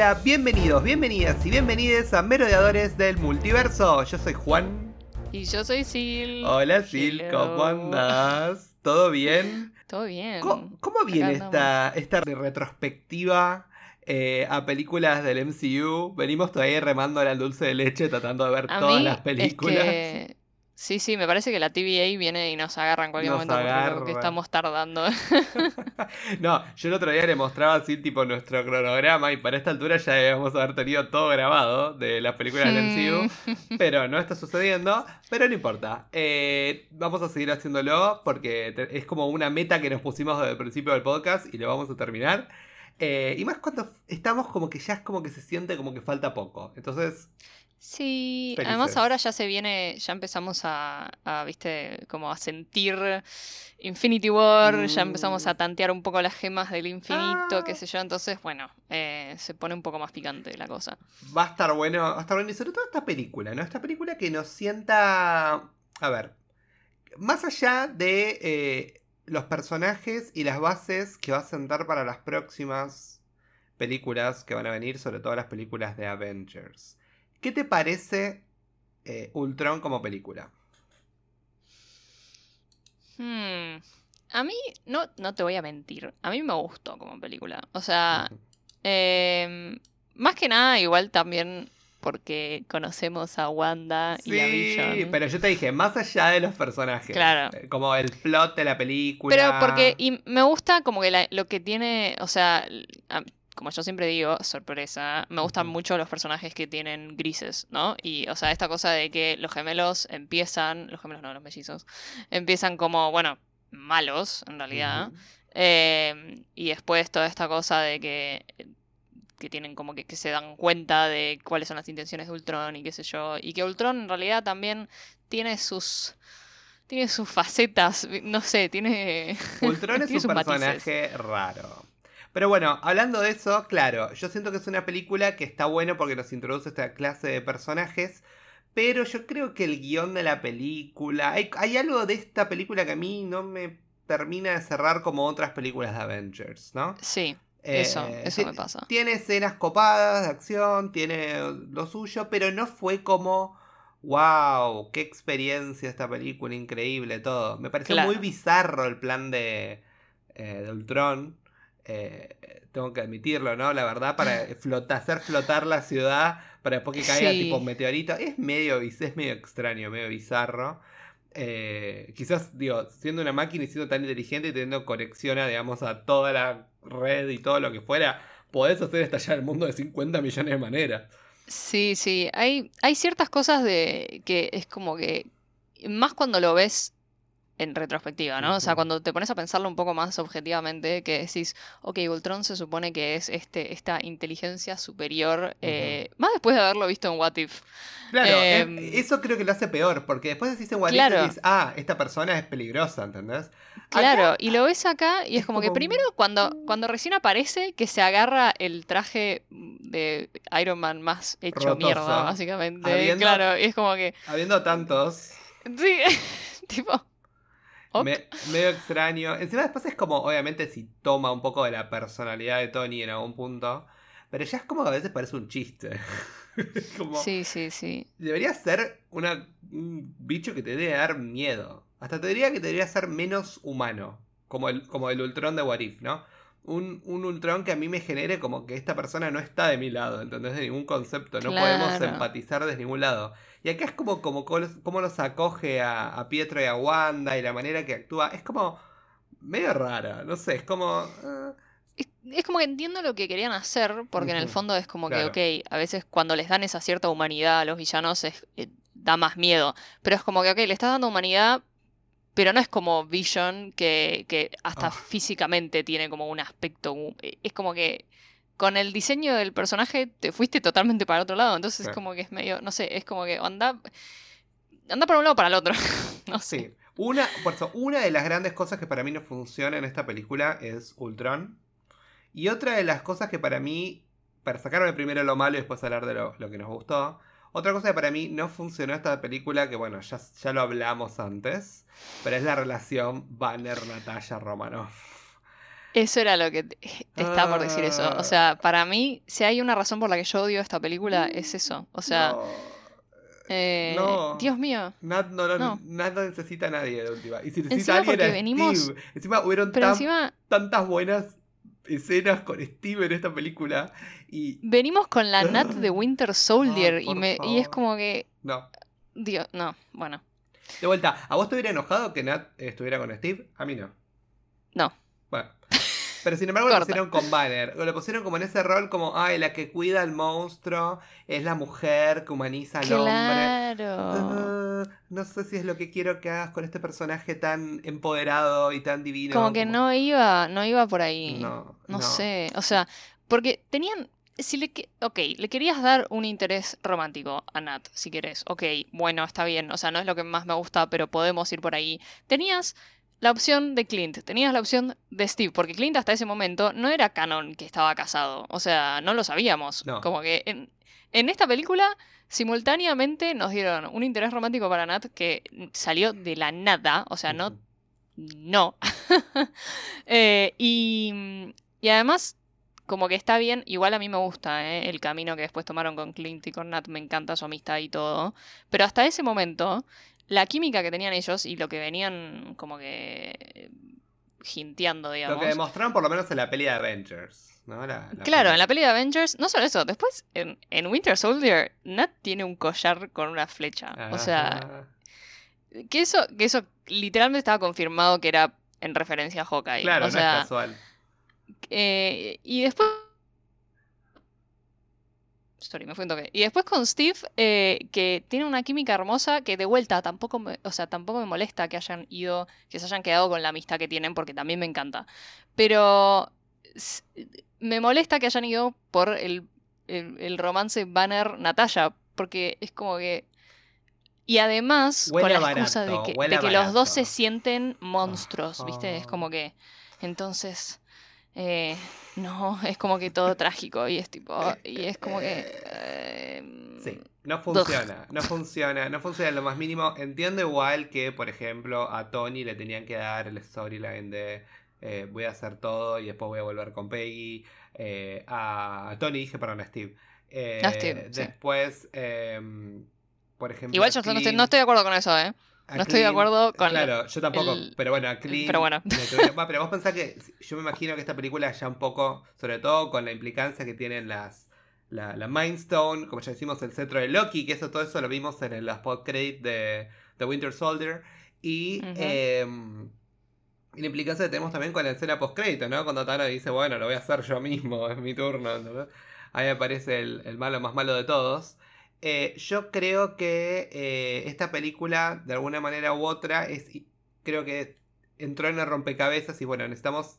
hola, bienvenidos, bienvenidas y bienvenides a Merodeadores del Multiverso. Yo soy Juan. Y yo soy Sil. Hola Sil, ¿cómo andás? ¿Todo bien? Todo bien. ¿Cómo, cómo viene esta, esta retrospectiva eh, a películas del MCU? Venimos todavía remando al dulce de leche tratando de ver todas las películas. Sí, sí, me parece que la TVA viene y nos agarra en cualquier momento porque estamos tardando. no, yo el otro día le mostraba así tipo nuestro cronograma y para esta altura ya debemos haber tenido todo grabado de las películas del MCU, mm. pero no está sucediendo, pero no importa. Eh, vamos a seguir haciéndolo porque es como una meta que nos pusimos desde el principio del podcast y lo vamos a terminar. Eh, y más cuando estamos como que ya es como que se siente como que falta poco. Entonces... Sí, además ahora ya se viene, ya empezamos a, viste, como a sentir Infinity War, ya empezamos a mm. tantear un poco las gemas del infinito, qué ah. sé yo, entonces, bueno, eh, se pone un poco más picante la cosa. Va a estar bueno, va a estar bueno, y sobre todo esta película, ¿no? Esta película que nos sienta, a ver, más allá de eh, los personajes y las bases que va a sentar para las próximas películas que van a venir, sobre todo las películas de Avengers. ¿Qué te parece eh, Ultron como película? Hmm. A mí, no, no te voy a mentir, a mí me gustó como película. O sea, em, más que nada, igual también porque conocemos a Wanda y a Vision. Sí, pero yo te dije, más allá de los personajes. Claro. Eh, como el plot de la película. Pero porque y me gusta como que lo que tiene, o sea, como yo siempre digo, sorpresa, me gustan mucho los personajes que tienen grises, ¿no? Y, o sea, esta cosa de que los gemelos empiezan, los gemelos no, los mellizos, empiezan como, bueno, malos, en realidad. Eh, y después toda esta cosa de que que tienen como que, que, se dan cuenta de cuáles son las intenciones de Ultron y qué sé yo. Y que Ultron en realidad también tiene sus. Tiene sus facetas, no sé, tiene. Ultron es un personaje raro. Pero bueno, hablando de eso, claro, yo siento que es una película que está bueno porque nos introduce esta clase de personajes. Pero yo creo que el guion de la película. Hay, algo de esta película que a mí no me termina de cerrar como otras películas de Avengers, ¿no? Sí. eso, eh, eso me pasa. Tiene escenas copadas de acción, tiene lo suyo, pero no fue como, wow, qué experiencia esta película, increíble, todo. Me pareció muy bizarro el plan de, eh, de Ultron. Eh, tengo que admitirlo, ¿no? La verdad, para hacer flotar la ciudad para después que caiga tipo un meteorito, es medio, es medio extraño, medio bizarro. Eh, quizás, digo, siendo una máquina y siendo tan inteligente y teniendo conexión a, digamos, a toda la red y todo lo que fuera, podés hacer estallar el mundo de 50 millones de maneras. Sí, sí, hay, hay ciertas cosas de que es como que, más cuando lo ves en retrospectiva, ¿no? O sea, cuando te pones a pensarlo un poco más objetivamente, que decís, ok, Ultron se supone que es este, esta inteligencia superior, eh, más después de haberlo visto en What If. Claro, eh, em, eso creo que lo hace peor, porque después decís en What If y dices, ah, esta persona es peligrosa, ¿entendés? Claro, y lo ves acá y es, como, que primero cuando, cuando recién aparece que se agarra el traje de Iron Man más hecho mierda, básicamente. claro, y es como que... Habiendo tantos... Sí, tipo medio extraño. Encima después es como, obviamente, si toma un poco de la personalidad de Tony en algún punto. Pero ya es como que a veces parece un chiste. sí, sí, sí. Debería ser una, un bicho que te debe dar miedo. Hasta te diría que debería ser menos humano. Como el, como el Ultron de Warif, ¿no? Un, un, Ultron que a mí me genere como que esta persona no está de mi lado, ¿entendés? De ningún concepto, no podemos empatizar de ningún lado. Y acá es como, como cómo los acoge a, Pietro y a Wanda y la manera que actúa. Es como medio rara, no sé, es como... Eh. Es, como que entiendo lo que querían hacer, porque en el fondo es como que, ok, a veces cuando les dan esa cierta humanidad a los villanos es, eh, da más miedo. Pero es como que, ok, le estás dando humanidad, pero no es como Vision, que, que hasta ah. físicamente tiene como un aspecto. Es como que con el diseño del personaje te fuiste totalmente para otro lado. Entonces es como que es medio, no sé, es como que anda, anda para un lado o para el otro. no sé. Sí. Una, por eso, una de las grandes cosas que para mí no funciona en esta película es Ultron. Y otra de las cosas que para mí, para sacarme primero lo malo y después hablar de lo, que nos gustó, otra cosa que para mí no funcionó esta película, que bueno, ya, ya lo hablamos antes, pero es la relación Banner-Natalia Romanoff. Eso era lo que te, estaba por decir eso. O sea, para mí, si hay una razón por la que yo odio esta película, es eso. O sea, eh, Dios mío. Nada no, necesita a nadie de última. Y si necesita a alguien era venimos... Steve. Encima hubieron tantas buenas escenas con Steve en esta película. Y... Venimos con la Nat de Winter Soldier y, me, y es como que... No. Dios, no, bueno. De vuelta, ¿a vos te hubiera enojado que Nat estuviera con Steve? A mí no. No. Pero sin embargo lo pusieron con Banner. Lo pusieron como en ese rol como, ay, la que cuida al monstruo es la mujer que humaniza al hombre. Claro. no sé si es lo que quiero que hagas con este personaje tan empoderado y tan divino. Como que no iba, no iba por ahí. No, no, no. sé. O sea, porque tenían si le, ok, le querías dar un interés romántico a Nat, si querés. Ok, bueno, está bien. O sea, no es lo que más me gusta, pero podemos ir por ahí. Tenías la opción de Clint, tenías la opción de Steve, porque Clint hasta ese momento no era canon que estaba casado. O sea, no lo sabíamos. Como que en, en esta película simultáneamente nos dieron un interés romántico para Nat que salió de la nada. O sea, no. No. Eh, y, y además como que está bien, igual a mí me gusta ¿eh? el camino que después tomaron con Clint y con Nat, me encanta su amistad y todo, pero hasta ese momento, la química que tenían ellos y lo que venían como que jinteando, digamos. Lo que demostraron por lo menos en la peli de Avengers. ¿no? claro, en la peli de Avengers, no solo eso, después en, Winter Soldier, Nat tiene un collar con una flecha. O sea, que eso, que eso literalmente estaba confirmado que era en referencia a Hawkeye. Claro, o no sea, es casual. Eh, y después. Sorry, me fui un toque. Y después con Steve, eh, que tiene una química hermosa que de vuelta tampoco me, o sea, tampoco me molesta que hayan ido, que se hayan quedado con la amistad que tienen, porque también me encanta. Pero me molesta que hayan ido por el, el, romance Banner Natalia, porque es como que. Y además, con la excusa de que, de que los dos se sienten monstruos, ¿viste? Es como que. Entonces. Eh, no, es como que todo trágico y es tipo, y es como que... Eh, sí, no funciona, no funciona, no funciona en lo más mínimo. Entiendo igual que, por ejemplo, a Tony le tenían que dar el storyline de eh, voy a hacer todo y después voy a volver con Peggy. a Tony dije, perdón, a Steve. después, em, por ejemplo... Igual yo no estoy, no estoy de acuerdo con eso, ¿eh? No estoy de acuerdo con. Claro, yo tampoco. pero bueno, a. Pero bueno. pero vos pensás que. Yo me imagino que esta película ya un poco. Sobre todo con la implicancia que tienen las. La, la Mind Stone, como ya decimos, el cetro de Loki, que eso todo eso lo vimos en los post-credit de, de Winter Soldier. Y. Em, y la implicancia que tenemos también con la escena post-crédito, ¿no? Cuando Thanos dice, bueno, lo voy a hacer yo mismo, es mi turno. Ahí aparece el, el malo más malo de todos. Eh, yo creo que eh, esta película, de alguna manera u otra, es, creo que entró en el rompecabezas y bueno, necesitamos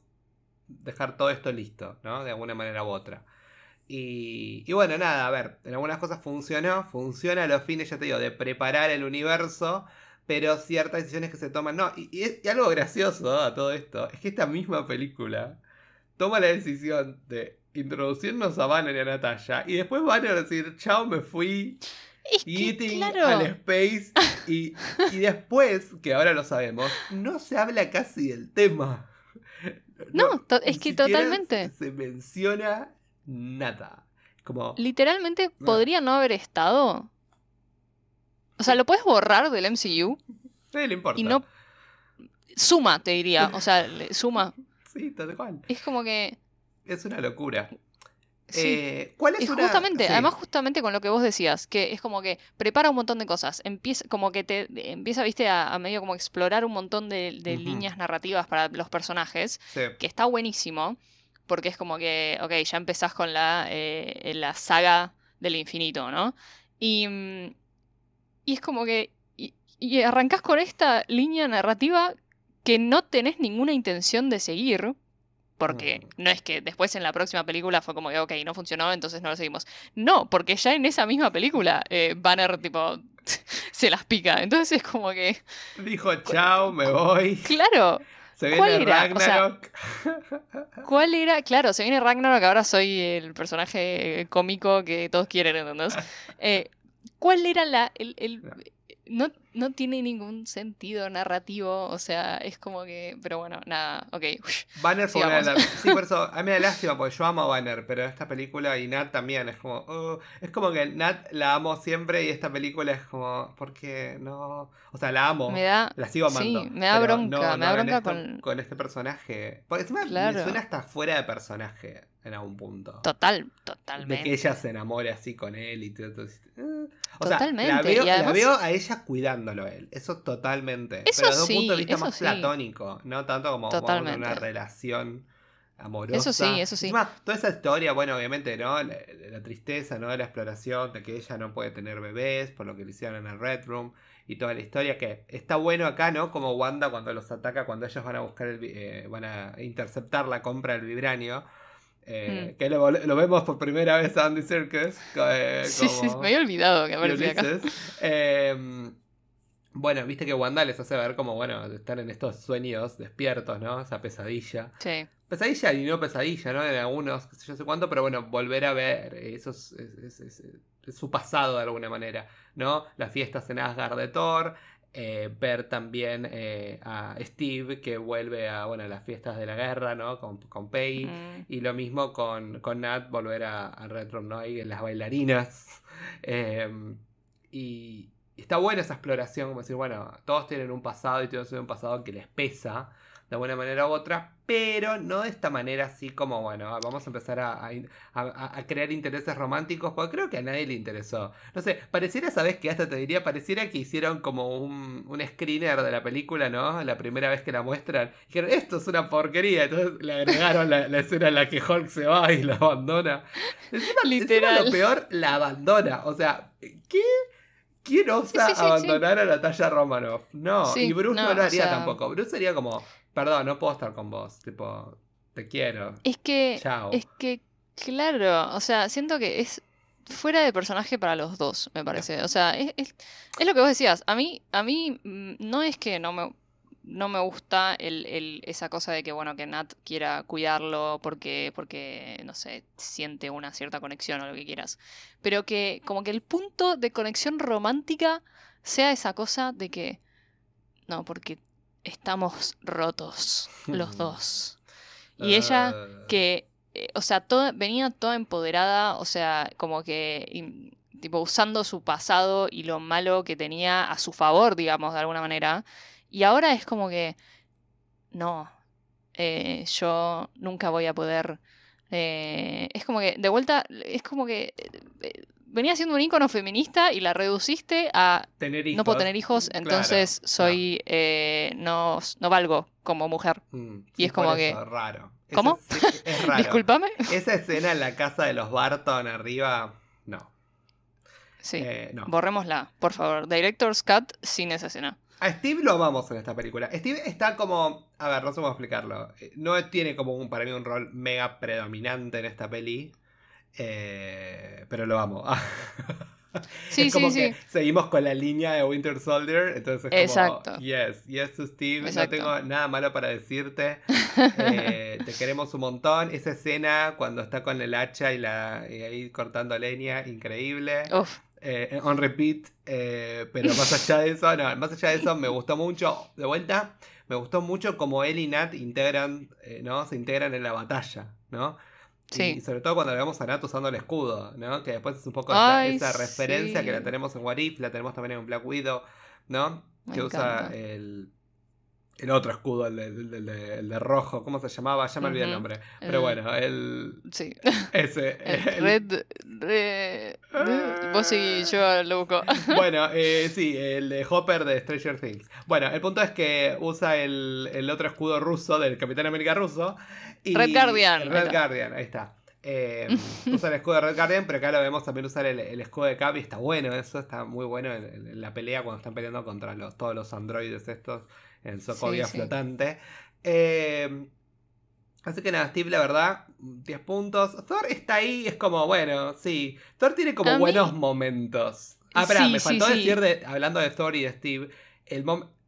dejar todo esto listo, ¿no? De alguna manera u otra. Y, y, bueno, nada, a ver, en algunas cosas funcionó, funciona a los fines, ya te digo, de preparar el universo, pero ciertas decisiones que se toman, no, y, y algo gracioso a todo esto, es que esta misma película toma la decisión de introducirnos a Banner y a Natalia. Y después Banner decir, chao, me fui. eating al space. Y, después, que ahora lo sabemos, no se habla casi del tema. No, es que totalmente. Se menciona nada. Como. Literalmente podría no haber estado. O sea, lo puedes borrar del MCU. Sí, le importa. Y no. Suma, te diría. O sea, suma. Sí, tal cual. Es como que. Es una locura. Eh, ¿Cuál es Justamente, además justamente con lo que vos decías, que es como que prepara un montón de cosas, empieza, como que te empieza, viste, a, medio como explorar un montón de, líneas narrativas para los personajes, que está buenísimo, porque es como que, ok, ya empezás con la, eh, la saga del infinito, ¿no? Y, mm, y es como que, y, y arrancás con esta línea narrativa que no tenés ninguna intención de seguir, porque no es que después en la próxima película fue como que, ok, no funcionó, entonces no lo seguimos. No, porque ya en esa misma película eh, Banner, tipo, se las pica. Entonces es como que. Dijo, chao, me voy. Claro. Se viene Ragnarok. ¿Cuál era? Claro, se viene Ragnarok, ahora soy el personaje cómico que todos quieren, ¿entendés? Eh, ¿Cuál era la, el, no, no tiene ningún sentido narrativo, o sea, es como que, pero bueno, nada, ok. Banner fue una de Sí, por eso, a mí me da lástima, porque yo amo a Banner, pero esta película y Nat también, es como, uh, es como que Nat la amo siempre y esta película es como, ¿por qué no? O sea, la amo, me da, la sigo amando. Sí, me da bronca, me da bronca con... con... este personaje. Porque encima me suena hasta fuera de personaje en algún punto. Total, totalmente. De que ella se enamore así con él y todo. O totalmente. Sea, la, veo, a ella cuidándolo él. Eso totalmente. Eso pero desde un punto de vista más platónico, no tanto como una relación amorosa. Eso sí, eso sí. Encima, toda esa historia, bueno, obviamente, ¿no? La, tristeza, ¿no? De la exploración, de que ella no puede tener bebés, por lo que le hicieron en el Red Room, y toda la historia que está bueno acá, ¿no? Como Wanda cuando los ataca, cuando ellos van a buscar el, eh, van a interceptar la compra del vibranio eh, mm. Que lo, vemos por primera vez a Andy Serkis. Eh, sí, sí, me había olvidado que aparecía acá. Bueno, viste que Wanda les hace ver como, bueno, están en estos sueños despiertos, ¿no? Esa pesadilla. Sí. Pesadilla y no pesadilla, ¿no? En algunos, qué sé yo sé cuánto, pero bueno, volver a ver, eso es, su pasado de alguna manera, ¿no? Las fiestas en Asgard de Thor, eh, ver también eh, a Steve que vuelve a bueno, las fiestas de la guerra, ¿no? Con, con mm. Y lo mismo con, con Nat, volver a, a Retro en las bailarinas. Em, y está buena esa exploración, como decir, bueno, todos tienen un pasado y todos tienen un pasado que les pesa de alguna manera u otra, pero no de esta manera así como, bueno, vamos a empezar a, crear intereses románticos, porque creo que a nadie le interesó. No sé, pareciera, ¿sabes que Hasta te diría, pareciera que hicieron como un, un screener de la película, ¿no? La primera vez que la muestran. Dijeron, esto es una porquería, entonces le agregaron la, escena en la que Hulk se va y la abandona. Encima, Literal. lo peor, la abandona. O sea, ¿qué? ¿Quién osa abandonar a Natalia Romanoff? No, y Bruce no, lo haría tampoco. Bruce sería como, Perdón, no puedo estar con vos. Tipo, te quiero. Es que. Chao. Es que, claro. O sea, siento que es fuera de personaje para los dos, me parece. O sea, es, es, lo que vos decías. A mí, a mí mm, no es que no me, no me gusta el, el, esa cosa de que, bueno, que Nat quiera cuidarlo porque, porque, no sé, siente una cierta conexión o lo que quieras. Pero que como que el punto de conexión romántica sea esa cosa de que, no, porque estamos rotos los dos. Y ella ah. que, eh, o sea, venía toda empoderada, o sea, como que, tipo, usando su pasado y lo malo que tenía a su favor, digamos, de alguna manera. Y ahora es como que, no, eh, yo nunca voy a poder... Eh, es como que, de vuelta, es como que venía siendo un ícono feminista y la reduciste a no puedo tener hijos, entonces soy eh, no, no valgo como mujer. Mm, y es como que raro. ¿Cómo? Es, raro. Disculpame. Esa escena en la casa de los Barton arriba, no. Sí. Eh, no. Borrémosla, por favor. Director's Cut sin esa escena. A Steve lo amamos en esta película. Steve está como. A ver, no sé cómo explicarlo. Eh, no tiene como un, para mí un rol mega predominante en esta peli. Eh, pero lo amo. Sí, es como sí, que Seguimos con la línea de Winter Soldier. Entonces, Exacto. como, yes, yes to Steve. No tengo nada malo para decirte. Eh, te queremos un montón. Esa escena cuando está con el hacha y, la, y ahí cortando leña, increíble. Eh, on repeat. pero más allá de eso, no, más allá de eso, me gustó mucho. De vuelta, me gustó mucho como él y Nat integran, ¿no? Se integran en la batalla, ¿no? Y sobre todo cuando vemos a Nat usando el escudo, ¿no? Que después es un poco esa, referencia que la tenemos en What la tenemos también en Black Widow, ¿no? que usa el, el otro escudo, el de, el, de, rojo, ¿cómo se llamaba? Ya me olvidé el nombre. Pero bueno, el. Sí. Ese. red, Vos y yo lo busco. bueno, eh, sí, el de Hopper de Stranger Things. Bueno, el punto es que usa el, el otro escudo ruso del Capitán América ruso. Red Guardian. Red Guardian, ahí está. Eh, usa el escudo de Red Guardian, pero acá lo vemos también usar el, escudo de Cap y está bueno, eso está muy bueno en, la pelea cuando están peleando contra los, todos los androides estos en Sokovia flotante. Eh, así que nada, Steve, la verdad, 10 puntos. Thor está ahí, es como, bueno, sí. Thor tiene como buenos momentos. Ah, espera, me faltó decir, de, hablando de Thor y de Steve, el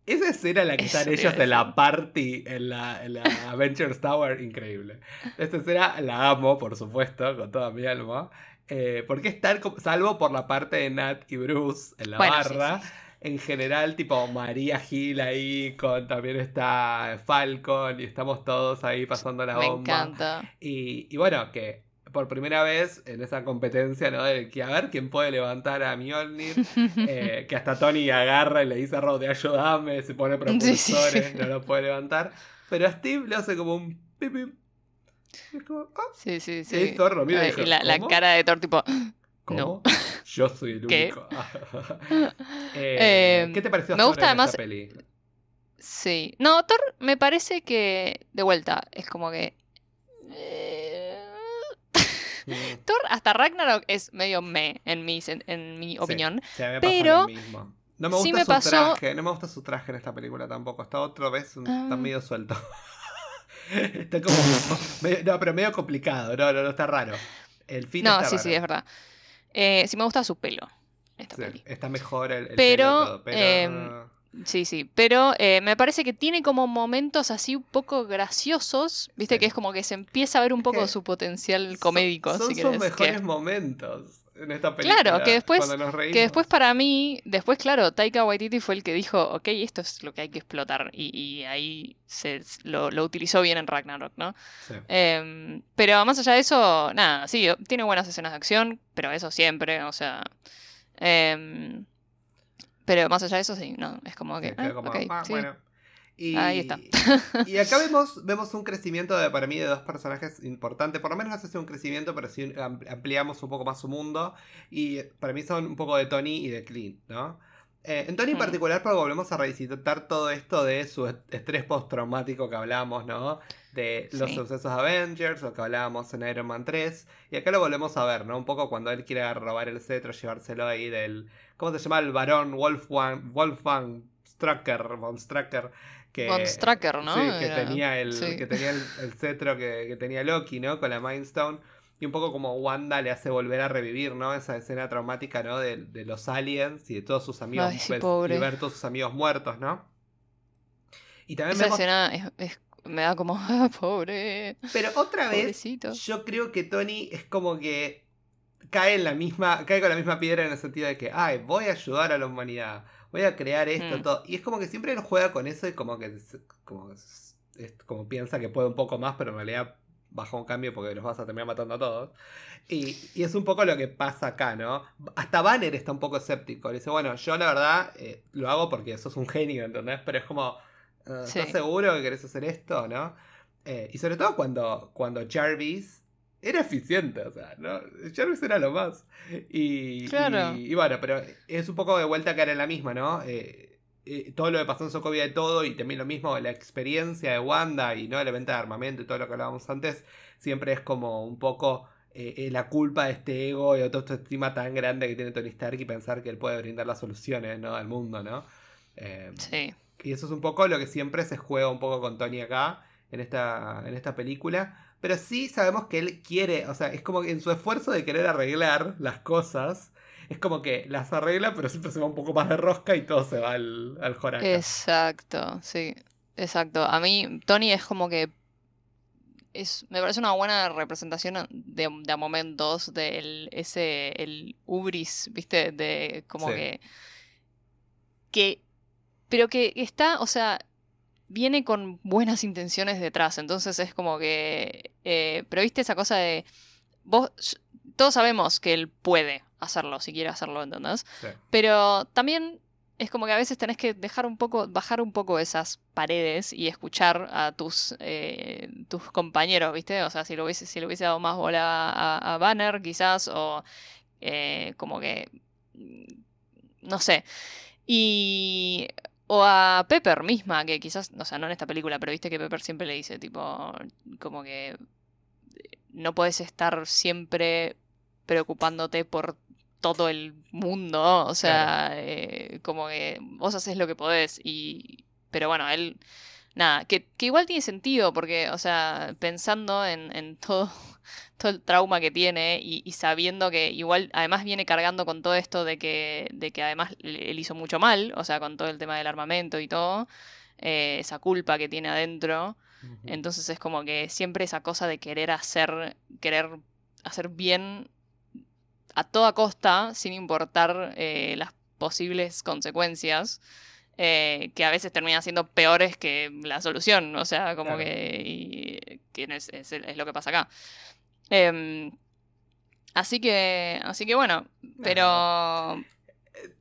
esa escena en la que están ellos en la party, en la, en la Avengers Tower, increíble. Esta escena la amo, por supuesto, con toda mi alma. Eh, porque es tal, salvo por la parte de Nat y Bruce en la barra. En general, tipo María Gil ahí, con también está Falcon y estamos todos ahí pasando la bomba. Me encanta. Y, y bueno, que por primera vez en esa competencia, ¿no? De que a ver quién puede levantar a Mjolnir. Eh, que hasta Tony agarra y le dice a Rod, ayúdame, se pone propulsores, no lo puede levantar. Pero a Steve le hace como un pip, Es como, ah". Sí, sí, sí. Y Thor mira y, la, la, cara de Thor tipo... ¿Cómo? No. Yo soy el único. Eh, em, ¿Qué te pareció me gusta además, peli? Sí. No, Thor me parece que, de vuelta, es como que... Thor hasta Ragnarok es medio me en mi, en mi opinión. pero No me gusta su traje, no me gusta su traje en esta película tampoco. Está otra vez, está ah. medio suelto. está como no, pero medio complicado, no, no, está raro. El fin no, sí, sí, es verdad. Eh, sí me gusta su pelo. está mejor el, pero, pelo, pero... Em, Sí, sí, pero eh, me parece que tiene como momentos así un poco graciosos, viste que es como que se empieza a ver un poco su potencial comédico. Son, sus mejores momentos en esta película. Claro, que después, que después para mí, después claro, Taika Waititi fue el que dijo, ok, esto es lo que hay que explotar y, ahí se, lo, utilizó bien en Ragnarok, ¿no? Em, pero más allá de eso, nada, sí, tiene buenas escenas de acción, pero eso siempre, o sea... Eh, pero más allá de eso, sí, no, es como que... Ah, bueno. Y, Ahí está. y acá vemos, vemos un crecimiento de, para mí de dos personajes importantes. Por lo menos no sé si un crecimiento, pero sí ampliamos un poco más su mundo. Y para mí son un poco de Tony y de Clint, ¿no? Eh, en Tony en mm. particular, pero volvemos a revisitar todo esto de su estrés postraumático que hablamos, ¿no? De los sucesos Avengers, lo que hablábamos en Iron Man 3. Y acá lo volvemos a ver, ¿no? Un poco cuando él quiere robar el cetro, llevárselo ahí del ¿Cómo se llama? El varón Wolfgang, Wolfgang Strucker, von Strucker. Que. Sí, que tenía el, que tenía el, cetro que, tenía Loki, ¿no? Con la Mindstone. Y un poco como Wanda le hace volver a revivir, ¿no? Esa escena traumática, ¿no? De, los aliens y de todos sus amigos. Ay, y ver todos sus amigos muertos, ¿no? Y también Esa escena es, me da como, ah, pobre. Pero otra vez, yo creo que Tony es como que cae en la misma, cae con la misma piedra en el sentido de que, ay, voy a ayudar a la humanidad, voy a crear esto, mm. todo. Y es como que siempre él juega con eso y como que como, como piensa que puede un poco más, pero en realidad baja un cambio porque los vas a terminar matando a todos. Y, es un poco lo que pasa acá, ¿no? Hasta Banner está un poco escéptico. Le dice, bueno, yo la verdad eh, lo hago porque sos un genio, ¿entendés? Pero es como, ah, ¿estás seguro que querés hacer esto, no? Eh, y sobre todo cuando, cuando Jarvis era eficiente, o sea, ¿no? Jarvis era lo más. Y, claro. y, bueno, pero es un poco de vuelta que era la misma, ¿no? Eh, eh, todo lo que pasó en Sokovia y todo, y también lo mismo, la experiencia de Wanda y no la venta de armamento y todo lo que hablábamos antes, siempre es como un poco eh, la culpa de este ego y de autoestima tan grande que tiene Tony Stark y pensar que él puede brindar las soluciones ¿no? al mundo, ¿no? sí. Y eso es un poco lo que siempre se juega un poco con Tony acá, en esta, en esta película. Pero sí sabemos que él quiere, o sea, es como que en su esfuerzo de querer arreglar las cosas, es como que las arregla, pero siempre se va un poco más de rosca y todo se va al, al joraca. Exacto, sí, exacto. A mí, Tony es como que es, me parece una buena representación de, de momentos del ese el ubris, ¿viste? De como que que pero que está, o sea, viene con buenas intenciones detrás. Entonces es como que. Eh, pero viste esa cosa de. Vos. Todos sabemos que él puede hacerlo, si quiere hacerlo, ¿entendés? Pero también es como que a veces tenés que dejar un poco, bajar un poco esas paredes y escuchar a tus, eh, tus compañeros, ¿viste? O sea, si lo hubiese, si le hubiese dado más bola a, Banner, quizás, o eh, como que. No sé. Y o a Pepper misma, que quizás, o sea, no en esta película, pero viste que Pepper siempre le dice, tipo, como que no puedes estar siempre preocupándote por todo el mundo, o sea, eh, como que vos haces lo que podés y... Pero bueno, él... Nada, que, que igual tiene sentido porque, o sea, pensando en, en todo todo el trauma que tiene y, sabiendo que igual además viene cargando con todo esto de que, de que además él hizo mucho mal, o sea, con todo el tema del armamento y todo, eh, esa culpa que tiene adentro. Entonces es como que siempre esa cosa de querer hacer, querer hacer bien a toda costa, sin importar eh, las posibles consecuencias. Eh, que a veces terminan siendo peores que la solución, o sea, como que, que es, es, lo que pasa acá. Em, así que, así que bueno, pero...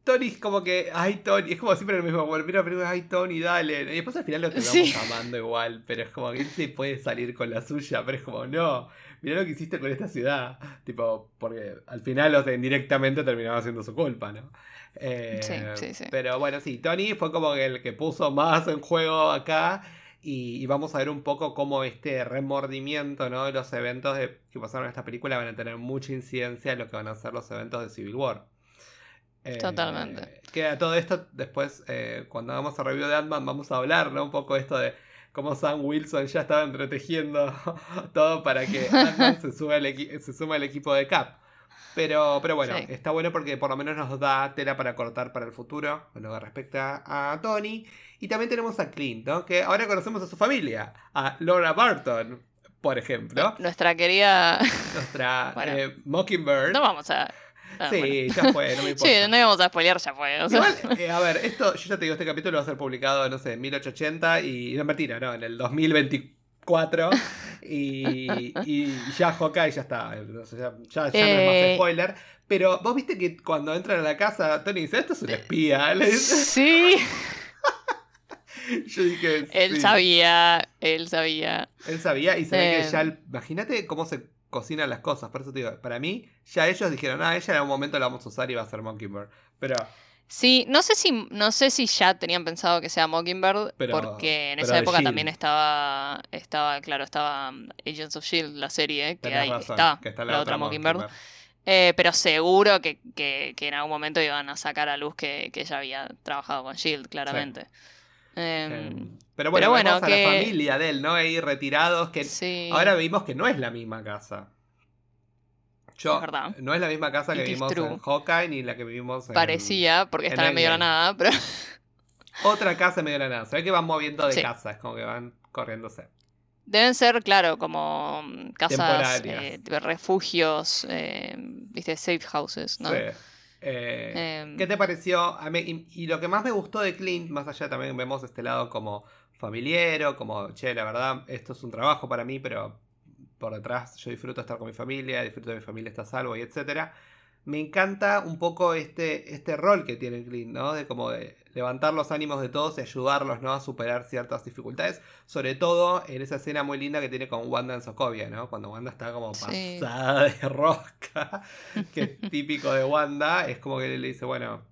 Tony es como que, ay Tony, es como siempre lo mismo, volver a película, ay Tony, dale. Y después al final lo terminamos amando igual, pero es como que él se puede salir con la suya, pero es como, no, mira lo que hiciste con esta ciudad. Tipo, porque al final, o sea, indirectamente terminaba siendo su culpa, ¿no? Eh, sí, sí, sí. Pero bueno, sí, Tony fue como el que puso más en juego acá. Y, vamos a ver un poco cómo este remordimiento ¿no? de los eventos que pasaron en esta película van a tener mucha incidencia en lo que van a ser los eventos de Civil War. Totalmente. Eh, que a todo esto, después, eh, cuando hagamos el review de Ant-Man, vamos a hablar, ¿no? Un poco esto de cómo Sam Wilson ya estaba entretejiendo todo para que Ant-Man se, sume al equipo de Cap. Pero, pero bueno, está bueno porque por lo menos nos da tela para cortar para el futuro, en lo que respecta a Tony. Y también tenemos a Clint, ¿no? Que ahora conocemos a su familia, a Laura Barton, por ejemplo. Nuestra querida. Nuestra eh, Mockingbird. No vamos a Ah, sí, ya fue, no me importa. Sí, no íbamos a spoilear, ya fue. Igual, eh, a ver, esto, yo ya te digo, este capítulo va a ser publicado, no sé, en 1880 y. No, mentira, no, en el 2024. Y, y ya Hawkeye ya está. ya, ya, no es más eh, spoiler. Pero vos viste que cuando entran a la casa, Tony dice: Esto es un espía. Sí. Yo dije. Él sabía, él sabía. Él sabía y sabía que eh, ya. Imagínate cómo se cocinan las cosas. Por eso te digo, para mí, ya ellos dijeron, ah, ella en un momento la vamos a usar y va a ser Mockingbird. Pero. Sí, no sé si, no sé si ya tenían pensado que sea Mockingbird, porque en esa época también estaba, estaba, claro, estaba um, Agents of Shield, la serie, que ahí está, la, otra, Mockingbird. Eh, pero seguro que, que, en algún momento iban a sacar a luz que, que ella había trabajado con Shield, claramente. Em, pero bueno, bueno a la familia de él, ¿no? Ahí retirados, que ahora vimos que no es la misma casa. Yo, no es la misma casa que vimos en Hawkeye ni la que vivimos en. Parecía, porque estaba en medio de la nada, pero. Otra casa en medio de la nada. Se ve que van moviendo de casa, es como que van corriéndose. Deben ser, claro, como mm, casas, eh, refugios, eh, viste, safe houses, ¿no? Sí. Eh, em. ¿Qué te pareció? y, lo que más me gustó de Clint, más allá también vemos este lado como familiero, como, che, la verdad, esto es un trabajo para mí, pero por detrás yo disfruto estar con mi familia, disfruto de mi familia está salvo y etcétera me encanta un poco este, este rol que tiene Clint, ¿no? De como de levantar los ánimos de todos y ayudarlos, ¿no? A superar ciertas dificultades. Sobre todo en esa escena muy linda que tiene con Wanda en Sokovia, ¿no? Cuando Wanda está como pasada de rosca, que es típico de Wanda, es como que le dice, bueno,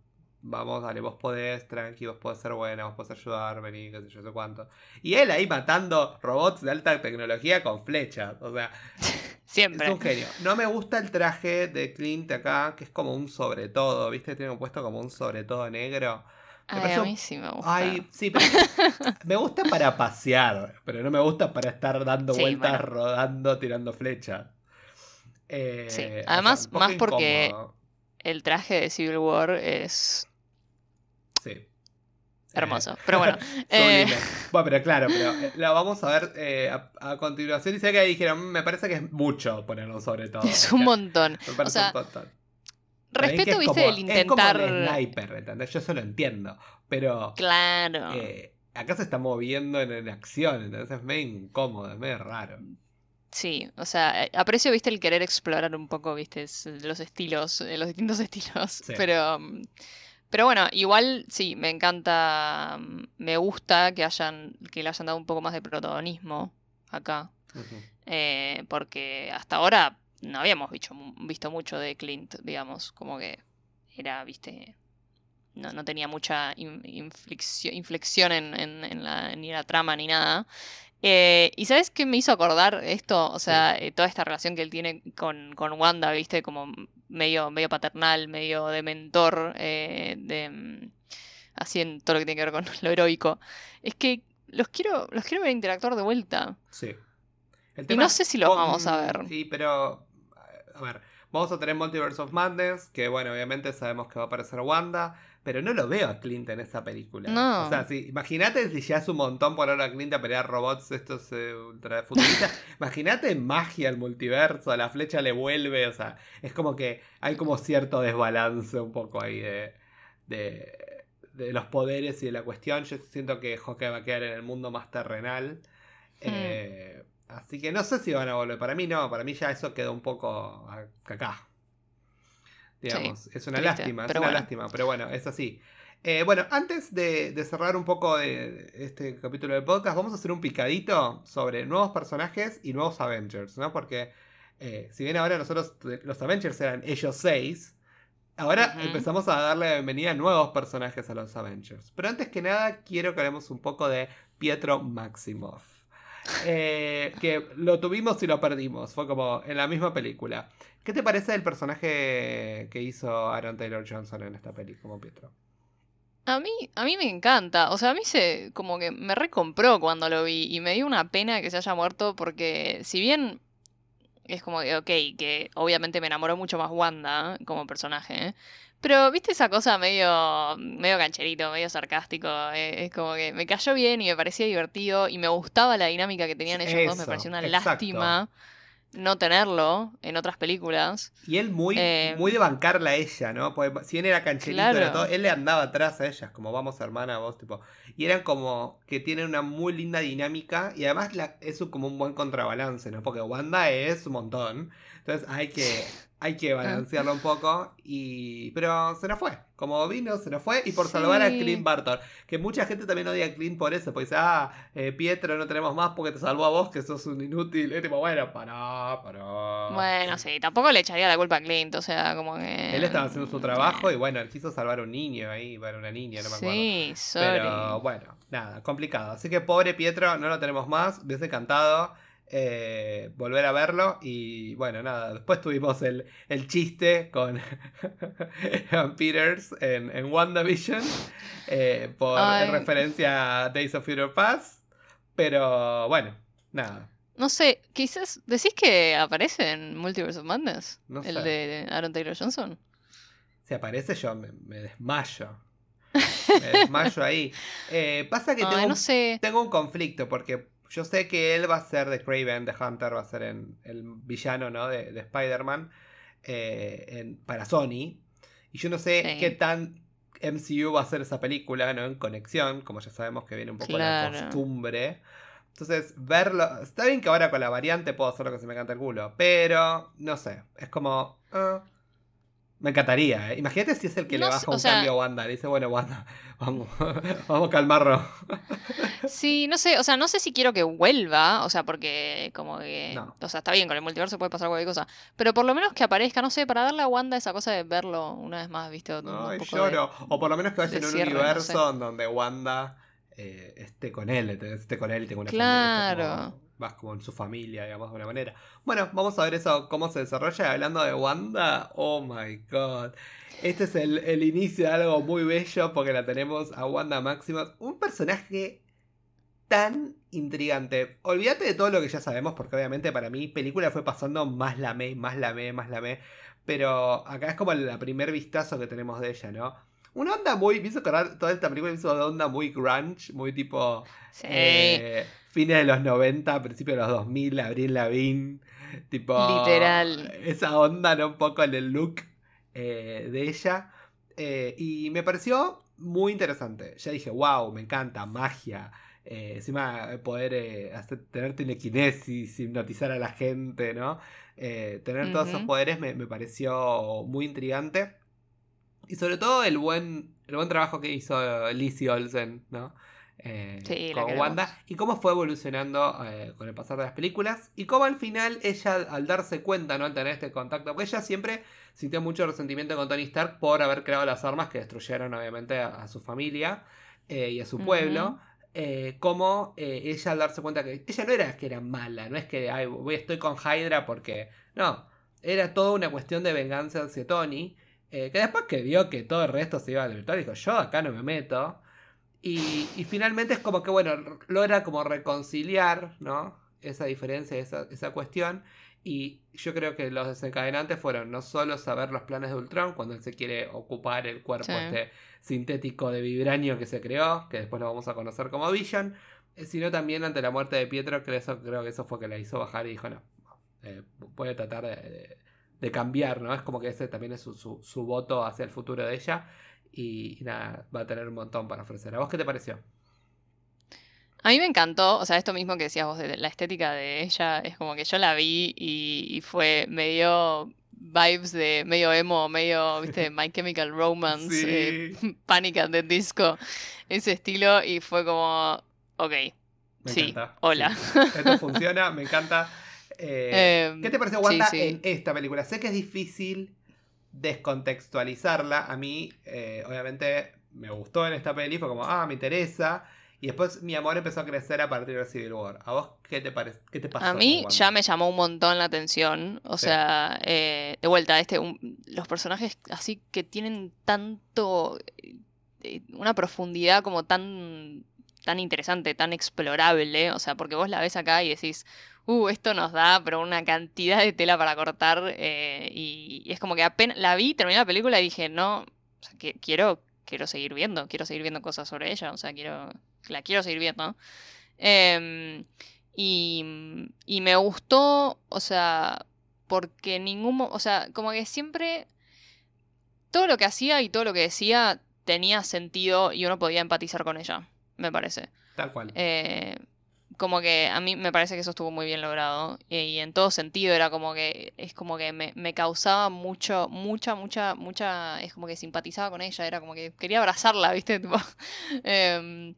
vamos, dale, vos podés, tranqui, vos podés ser buena, vos podés ayudar, vení, qué sé yo, sé cuánto. Y él ahí matando robots de alta tecnología con flechas, o sea... Siempre. Es un genio. No me gusta el traje de Clint acá, que es como un sobre todo, ¿viste? Tiene puesto como un sobre todo negro. Ay, a mí sí me gusta. Ay, sí, pero me gusta para pasear, pero no me gusta para estar dando vueltas, rodando, tirando flechas. Eh, sí, además, más porque el traje de Civil War es Sí. Hermoso. Pero bueno. eh... Bueno, pero claro, pero eh, lo vamos a ver eh, a, continuación. Dice que dijeron, mm, me parece que es mucho ponerlo sobre todo. Es un montón. Me parece un montón. Respeto, viste, el intentar. Es como sniper, ¿entendés? Yo eso lo entiendo. Pero. Claro. Eh, acá se está moviendo en, acción, entonces es medio incómodo, es medio raro. Sí, o sea, aprecio, viste, el querer explorar un poco, viste, los estilos, los distintos estilos. Pero. Mm, pero bueno, igual sí, me encanta, mm, me gusta que hayan, que le hayan dado un poco más de protagonismo acá. Eh, porque hasta ahora no habíamos visto, visto mucho de Clint, digamos, como que era, viste, no, no tenía mucha inflexión, en, en, la, ni la trama ni nada. Eh, ¿Y sabes qué me hizo acordar esto? O sea, eh, toda esta relación que él tiene con, con Wanda, ¿viste? Como medio, medio paternal, medio de mentor, eh, de, mm, así en todo lo que tiene que ver con lo heroico. Es que los quiero, los quiero ver interactuar de vuelta. Sí. y no sé si los vamos a ver. Sí, pero. A ver. Vamos a tener Multiverse of Madness, que bueno, obviamente sabemos que va a aparecer Wanda. Pero no lo veo a Clint en esa película. No. O sea, si, imagínate si ya es un montón por ahora a Clint a pelear robots estos eh, ultra futuristas. imagínate magia el multiverso, la flecha le vuelve. O sea, es como que hay como cierto desbalance un poco ahí de, de, de, los poderes y de la cuestión. Yo siento que Hawkeye va a quedar en el mundo más terrenal. Hmm. Eh, así que no sé si van a volver. Para mí no, para mí ya eso quedó un poco acá. Digamos, es una lástima, es una lástima, pero bueno, es así. Eh, bueno, antes de, cerrar un poco de este capítulo del podcast, vamos a hacer un picadito sobre nuevos personajes y nuevos Avengers, ¿no? Porque eh, si bien ahora nosotros, los Avengers eran ellos seis, ahora empezamos a darle la bienvenida a nuevos personajes a los Avengers. Pero antes que nada, quiero que hablemos un poco de Pietro Maximoff. Eh, que lo tuvimos y lo perdimos, fue como en la misma película. ¿Qué te parece el personaje que hizo Aaron Taylor Johnson en esta peli como Pietro? A mí, a mí me encanta. O sea, a mí se como que me recompró cuando lo vi y me dio una pena que se haya muerto porque si bien es como que, ok, que obviamente me enamoró mucho más Wanda como personaje, pero viste esa cosa medio, medio cancherito, medio sarcástico, eh, es como que me cayó bien y me parecía divertido y me gustaba la dinámica que tenían ellos dos, me pareció una lástima no tenerlo en otras películas. Y él muy, eh, muy de bancarla a ella, ¿no? Porque si bien era cancherito, todo, él le andaba atrás a ellas, como vamos hermana, vos, tipo. Y eran como que tienen una muy linda dinámica y además la, es como un buen contrabalance, ¿no? Porque Wanda es un montón. Entonces hay que, hay que ah. balancearlo un poco. Y. Pero se nos fue. Como vino, se nos fue. Y por salvar a Clint Barton. Que mucha gente también odia a Clint por eso. Porque dice, ah, eh, Pietro no tenemos más porque te salvó a vos, que sos un inútil. Y tipo, bueno, para, para. Bueno, sí, tampoco le echaría la culpa a Clint. O sea, como que. Él estaba haciendo su trabajo y bueno, él quiso salvar a un niño ahí. Bueno, una niña, no me acuerdo. Sí, sorry. Pero bueno, nada, complicado. Así que pobre Pietro, no lo tenemos más. Hubiese encantado. Eh, volver a verlo. Y bueno, nada, después tuvimos el, chiste con Peters en, en WandaVision eh, por referencia a Days of Future Past. Pero bueno, nada. No sé, quizás. ¿Decís que aparece en Multiverse of Madness? el de Aaron Taylor Johnson. Si aparece, yo me, desmayo. Me desmayo ahí. Eh, pasa que tengo, tengo un conflicto porque yo sé que él va a ser de Craven, de Hunter, va a ser en, el villano ¿no? de, Spider-Man eh, para Sony. Y yo no sé qué tan MCU va a ser esa película, ¿no? En conexión, como ya sabemos que viene un poco la costumbre. Entonces, verlo. Está bien que ahora con la variante puedo hacer lo que se me canta el culo. Pero, no sé. Es como. Ah, me encantaría, ¿eh? Imagínate si es el que le baja un cambio a Wanda. Le dice, bueno, Wanda, vamos, vamos a calmarlo. Sí, no sé, o sea, no sé si quiero que vuelva, o sea, porque como que... O sea, está bien, con el multiverso puede pasar cualquier cosa. Pero por lo menos que aparezca, no sé, para darle a Wanda esa cosa de verlo una vez más, ¿viste? No, lloro. o por lo menos que vaya en un universo donde Wanda eh, esté con él, esté con él y tenga una claro vas como en su familia, digamos, de alguna manera. Bueno, vamos a ver eso, cómo se desarrolla. Hablando de Wanda, oh my god. Este es el, inicio de algo muy bello porque la tenemos a Wanda Maximus. Un personaje tan intrigante. Olvídate de todo lo que ya sabemos, porque obviamente para mí película fue pasando más la me, más la me, más la me. Pero acá es como el primer vistazo que tenemos de ella, ¿no? Una onda muy. Me hizo toda esta película me hizo de onda muy grunge, muy tipo. Sí. Eh, fines de los 90, principios de los 2000, Abril Lavigne. Tipo. Literal. Esa onda, ¿no? Un poco en el look eh, de ella. Eh, y me pareció muy interesante. Ya dije, wow, me encanta, magia. encima poder hacer, tener telequinesis, hipnotizar a la gente, ¿no? tener todos esos poderes me, me pareció muy intrigante. Y sobre todo el buen, el buen trabajo que hizo Lizzie Olsen, ¿no? Eh, con Wanda y cómo fue evolucionando eh, con el pasar de las películas y cómo al final ella al darse cuenta, ¿no? Al tener este contacto, porque ella siempre sintió mucho resentimiento con Tony Stark por haber creado las armas que destruyeron obviamente a, su familia eh, y a su pueblo. como ella al darse cuenta que ella no era que era mala, no es que Ay, voy, estoy con Hydra porque no, era toda una cuestión de venganza hacia Tony eh, que después que vio que todo el resto se iba a libertad, dijo, yo acá no me meto. Y, finalmente es como que, bueno, logra como reconciliar, ¿no? Esa diferencia, esa, esa cuestión. Y yo creo que los desencadenantes fueron no solo saber los planes de Ultron, cuando él se quiere ocupar el cuerpo este sintético de vibranio que se creó, que después lo vamos a conocer como Vision, eh, sino también ante la muerte de Pietro, que eso, creo que eso fue que la hizo bajar y dijo, no, eh, a tratar de de cambiar, ¿no? Es como que ese también es su, voto hacia el futuro de ella. Y, nada, va a tener un montón para ofrecer. ¿A vos qué te pareció? A mí me encantó, o sea, esto mismo que decías vos, de la estética de ella, es como que yo la vi y, fue medio vibes de medio emo, medio, viste, My Chemical Romance, eh, Panic at the Disco, ese estilo, y fue como, ok, sí, hola. Esto funciona, me encanta. Eh, em, ¿Qué te pareció Wanda en esta película? Sé que es difícil descontextualizarla. A mí, eh, obviamente, me gustó en esta peli, fue como, ah, me interesa. Y después mi amor empezó a crecer a partir de Civil War. ¿A vos qué te, parece, qué te pasó? A mí ya me llamó un montón la atención. O sea, eh, de vuelta, este, los personajes así que tienen tanto. Eh, una profundidad como tan, tan interesante, tan explorable. O sea, porque vos la ves acá y decís, uh, esto nos da, pero una cantidad de tela para cortar. Eh, y, es como que apenas la vi, terminé la película y dije, no, o sea, que quiero, quiero seguir viendo, quiero seguir viendo cosas sobre ella. O sea, quiero la quiero seguir viendo. Em, y, y me gustó, o sea, porque ningún, o sea, como que siempre todo lo que hacía y todo lo que decía tenía sentido y uno podía empatizar con ella, me parece. Tal cual. Eh, como que a mí me parece que eso estuvo muy bien logrado y, en todo sentido era como que es como que me, me, causaba mucho mucha mucha mucha es como que simpatizaba con ella era como que quería abrazarla viste eh,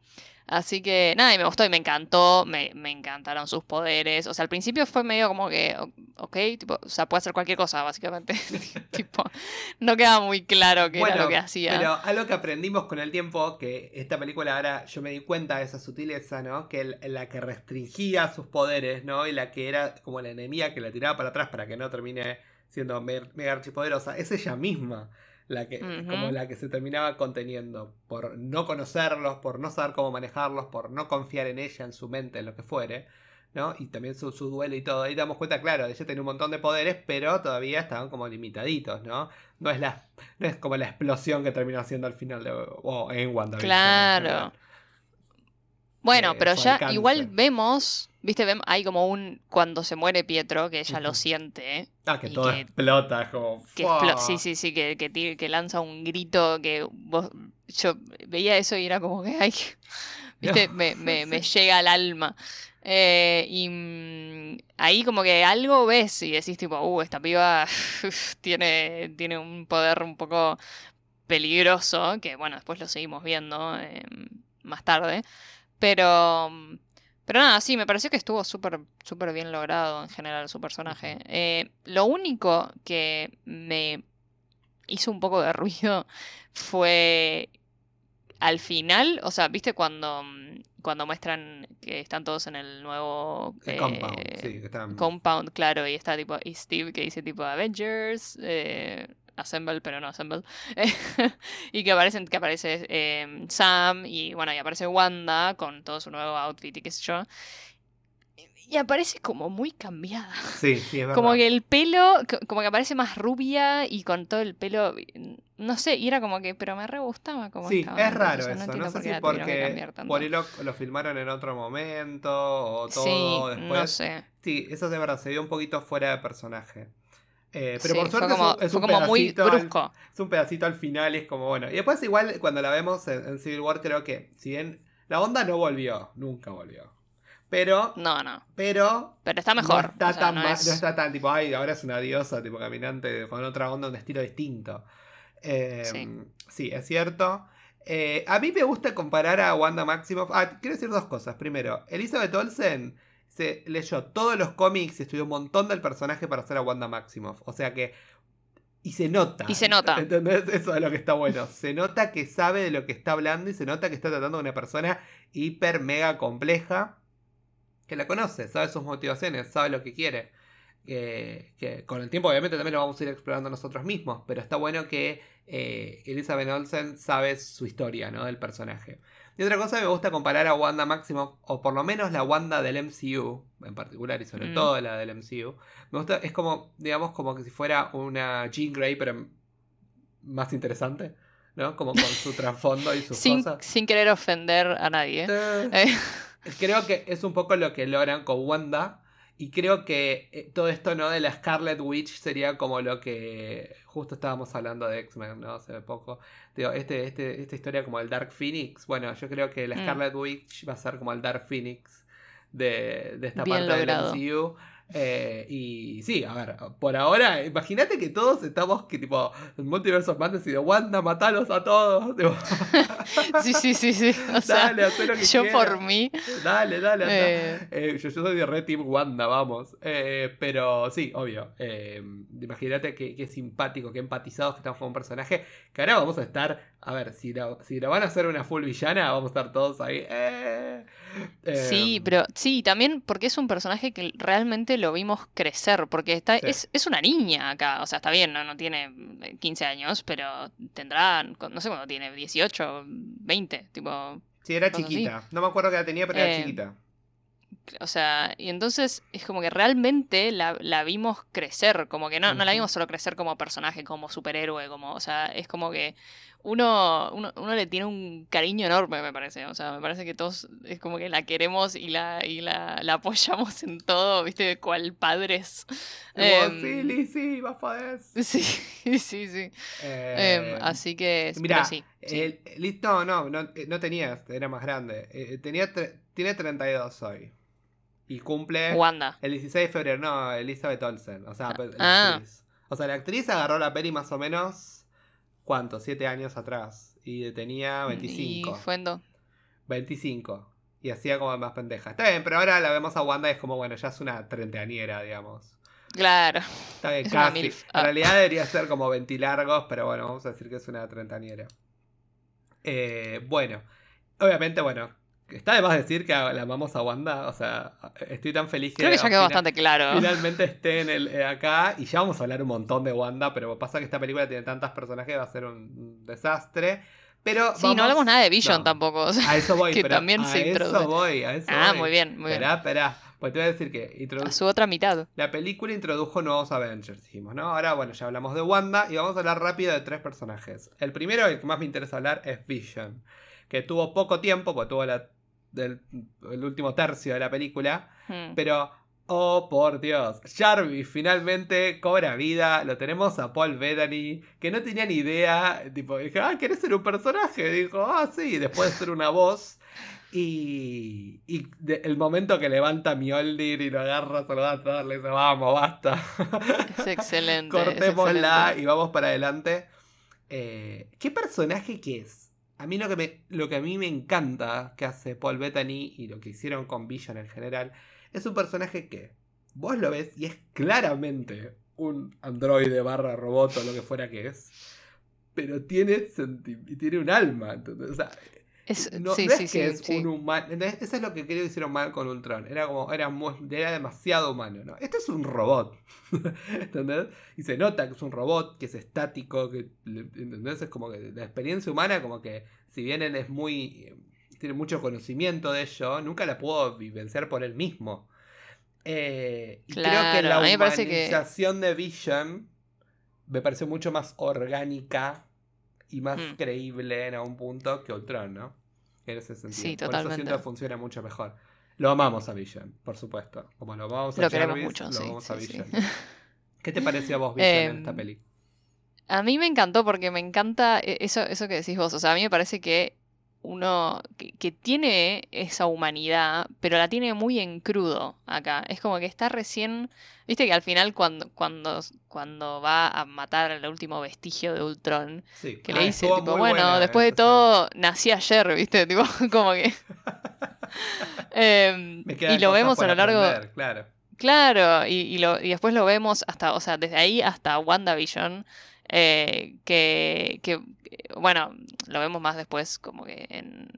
Así que nada, y me gustó y me encantó, me, me, encantaron sus poderes. O sea, al principio fue medio como que, ok, tipo, o sea, puede hacer cualquier cosa, básicamente. tipo, no queda muy claro qué era lo que hacía. Pero algo que aprendimos con el tiempo, que esta película ahora yo me di cuenta de esa sutileza, ¿no? Que la que restringía sus poderes, ¿no? Y la que era como la enemiga que la tiraba para atrás para que no termine siendo mega archipoderosa, es ella misma la que, como la que se terminaba conteniendo, por no conocerlos, por no saber cómo manejarlos, por no confiar en ella, en su mente, en lo que fuere, ¿no? Y también su, duelo y todo. Ahí damos cuenta, claro, ella tenía un montón de poderes, pero todavía estaban como limitaditos, ¿no? No es, la, no es como la explosión que terminó haciendo al final de, o en WandaVision. Claro. Bueno, pero ya igual vemos, viste, hay como un cuando se muere Pietro, que ella lo siente. Ah, que todo explota, como. sí, sí, sí, que, que, lanza un grito que vos, yo veía eso y era como que, ay, viste, me, me, me, llega al alma. Eh, y mm, ahí como que algo ves y decís tipo, uh, esta piba tiene, tiene un poder un poco peligroso, que bueno, después lo seguimos viendo eh, más tarde. Pero. Pero nada, sí, me pareció que estuvo súper súper bien logrado en general su personaje. Eh, lo único que me hizo un poco de ruido fue al final, o sea, ¿viste cuando, cuando muestran que están todos en el nuevo compound, eh, sí, que están... compound, claro, y está tipo, y Steve que dice tipo Avengers, eh, Assemble, pero no Assemble. y que aparecen, que aparece em, Sam y bueno, y aparece Wanda con todo su nuevo outfit y qué sé yo. Y aparece como muy cambiada. Sí, sí, es verdad. Como que el pelo, como que aparece más rubia y con todo el pelo, no sé, y era como que, pero me re gustaba como Sí, es raro eso, no, sé si porque por ahí lo, filmaron en otro momento o todo después. No sé. Sí, eso de verdad se vio un poquito fuera de personaje. Eh, pero por suerte es, un, como muy brusco. es un pedacito al final, es como bueno. Y después, igual, cuando la vemos en, Civil War, creo que, si bien la onda no volvió, nunca volvió. Pero. No, no. Pero. Pero está mejor. No está, tan, no, está tan tipo, ay, ahora es una diosa, tipo caminante con otra onda, un estilo distinto. Em, sí. es cierto. Eh, a mí me gusta comparar a Wanda Maximoff. Ah, quiero decir dos cosas. Primero, Elizabeth Olsen se leyó todos los cómics y estudió un montón del personaje para hacer a Wanda Maximoff. O sea que. Y se nota. Y se nota. ¿Entendés? Eso es lo que está bueno. Se nota que sabe de lo que está hablando y se nota que está tratando de una persona hiper mega compleja. Que la conoce, sabe sus motivaciones, sabe lo que quiere. que con el tiempo, obviamente, también lo vamos a ir explorando nosotros mismos. Pero está bueno que eh, Elizabeth Olsen sabe su historia, ¿no? Del personaje. Y otra cosa me gusta comparar a Wanda Maximoff, o por lo menos la Wanda del MCU, en particular, y sobre mm. todo la del MCU. Me gusta, es como, digamos, como que si fuera una Jean Grey, pero más interesante, ¿no? Como con su trasfondo y sus cosas. Sin querer ofender a nadie. Eh, creo que es un poco lo que logran con Wanda. Y creo que eh, todo esto, ¿no? De la Scarlet Witch sería como lo que justo estábamos hablando de X-Men, ¿no? Hace poco. Digo, este, este, esta historia como el Dark Phoenix. Bueno, yo creo que la mm. Scarlet Witch va a ser como el Dark Phoenix de, de esta parte del MCU. Eh, y sí, a ver, por ahora, imagínate que todos estamos que tipo, en Multiverse of Madness y de Wanda, matalos a todos. sí, sí, sí, sí. O dale, sea, lo que yo por mí. Dale, dale, eh... Eh, yo, yo, soy de Red Team Wanda, vamos. Eh, pero sí, obvio. imagínate que, simpático, que empatizados que estamos con un personaje. Que ahora vamos a estar, a ver, si la, si la van a hacer una full villana, vamos a estar todos ahí. Sí, pero sí, también porque es un personaje que realmente lo vimos crecer, porque está, es, es, una niña acá, o sea, está bien, no, no tiene 15 años, pero tendrá, no sé cuándo tiene, 18, 20, tipo... Sí, era chiquita, no me acuerdo qué edad tenía, pero era eh, chiquita. O sea, y entonces es como que realmente la, la vimos crecer, como que no, no la vimos solo crecer como personaje, como superhéroe, como, o sea, es como que uno, uno, uno, le tiene un cariño enorme, me parece. O sea, me parece que todos es como que la queremos y la, y la, la apoyamos en todo, ¿viste? Cual padres. Eh, sí, sí, vas Sí, sí, sí. Eh, así que. Mira, sí, listo, no, no, no tenía, era más grande. Eh, tenía tiene 32 hoy. Y cumple. Wanda. El 16 de febrero, no, Elizabeth Olsen. O sea, ah. O sea, la actriz agarró la peli más o menos ¿Cuánto? Siete años atrás. Y tenía 25. ¿Y fue 25. Y hacía como más pendeja. Está bien, pero ahora la vemos a Wanda y es como, bueno, ya es una treintañera, digamos. Claro. Está bien, casi. En ah. realidad debería ser como 20 largos, pero bueno, vamos a decir que es una treintañera. Eh, bueno, obviamente, bueno, Está de más decir que la amamos a Wanda. O sea, estoy tan feliz que. Creo que ya quedó bastante claro. Finalmente esté en el, eh, acá. Y ya vamos a hablar un montón de Wanda. Pero pasa que esta película tiene tantos personajes va a ser un desastre. Pero sí, no hablamos nada de Vision tampoco. a eso voy, que también se introduce. Eso voy, a eso ah, muy bien, muy bien. Esperá, Pues te voy a decir que. A su otra mitad. La película introdujo nuevos Avengers, dijimos, ¿no? Ahora, bueno, ya hablamos de Wanda y vamos a hablar rápido de tres personajes. El primero, el que más me interesa hablar, es Vision. Que tuvo poco tiempo, porque tuvo la del último tercio de la película. Hmm. Pero, oh por Dios, Jarvis finalmente cobra vida. Lo tenemos a Paul Bettany, que no tenía ni idea. Tipo, dije, ah, ¿querés ser un personaje? Dijo, ah, sí, después de ser una voz. Y, y el momento que levanta Mjolnir y lo agarra, se lo da a le dice, vamos, basta. Es excelente. Cortémosla y vamos para adelante. Eh, ¿Qué personaje que es? A mí lo que, me, lo que a mí me encanta que hace Paul Bettany y lo que hicieron con Vision en general es un personaje que vos lo ves y es claramente un androide barra robot o lo que fuera que es, pero tiene, tiene un alma. Es, no, es que es un humano. Eso es lo que creo que hicieron mal con Ultron. Era como, era, era demasiado humano, ¿no? Este es un robot. ¿Entendés? Y se nota que es un robot, que es estático, que ¿entendés? Es como que la experiencia humana, como que si bien él es muy. tiene mucho conocimiento de ello, nunca la puedo vivenciar por él mismo. Eh, y creo que la humanización de Vision me parece mucho más orgánica y más hmm. creíble en algún punto que Ultron, ¿no? En ese sentido. Sí, totalmente. Por eso siento que funciona mucho mejor. Lo amamos a Vision, por supuesto. Como lo amamos a lo queremos mucho, lo sí, amamos a Vision. ¿Qué te pareció a vos, Vision, en esta em, peli? A mí me encantó porque me encanta e-, eso, eso que decís vos. O sea, a mí me parece que uno que, tiene esa humanidad, pero la tiene muy en crudo acá. Es como que está recién. Viste que al final, cuando, cuando, cuando va a matar al último vestigio de Ultron, que le ah, dice, tipo, bueno, después de todo, nací ayer, ¿viste? Tipo, como que. Em, y lo vemos a lo largo. claro. Claro, y, y, lo, y después lo vemos hasta, o sea, desde ahí hasta WandaVision eh, que, que, bueno, lo vemos más después como que en,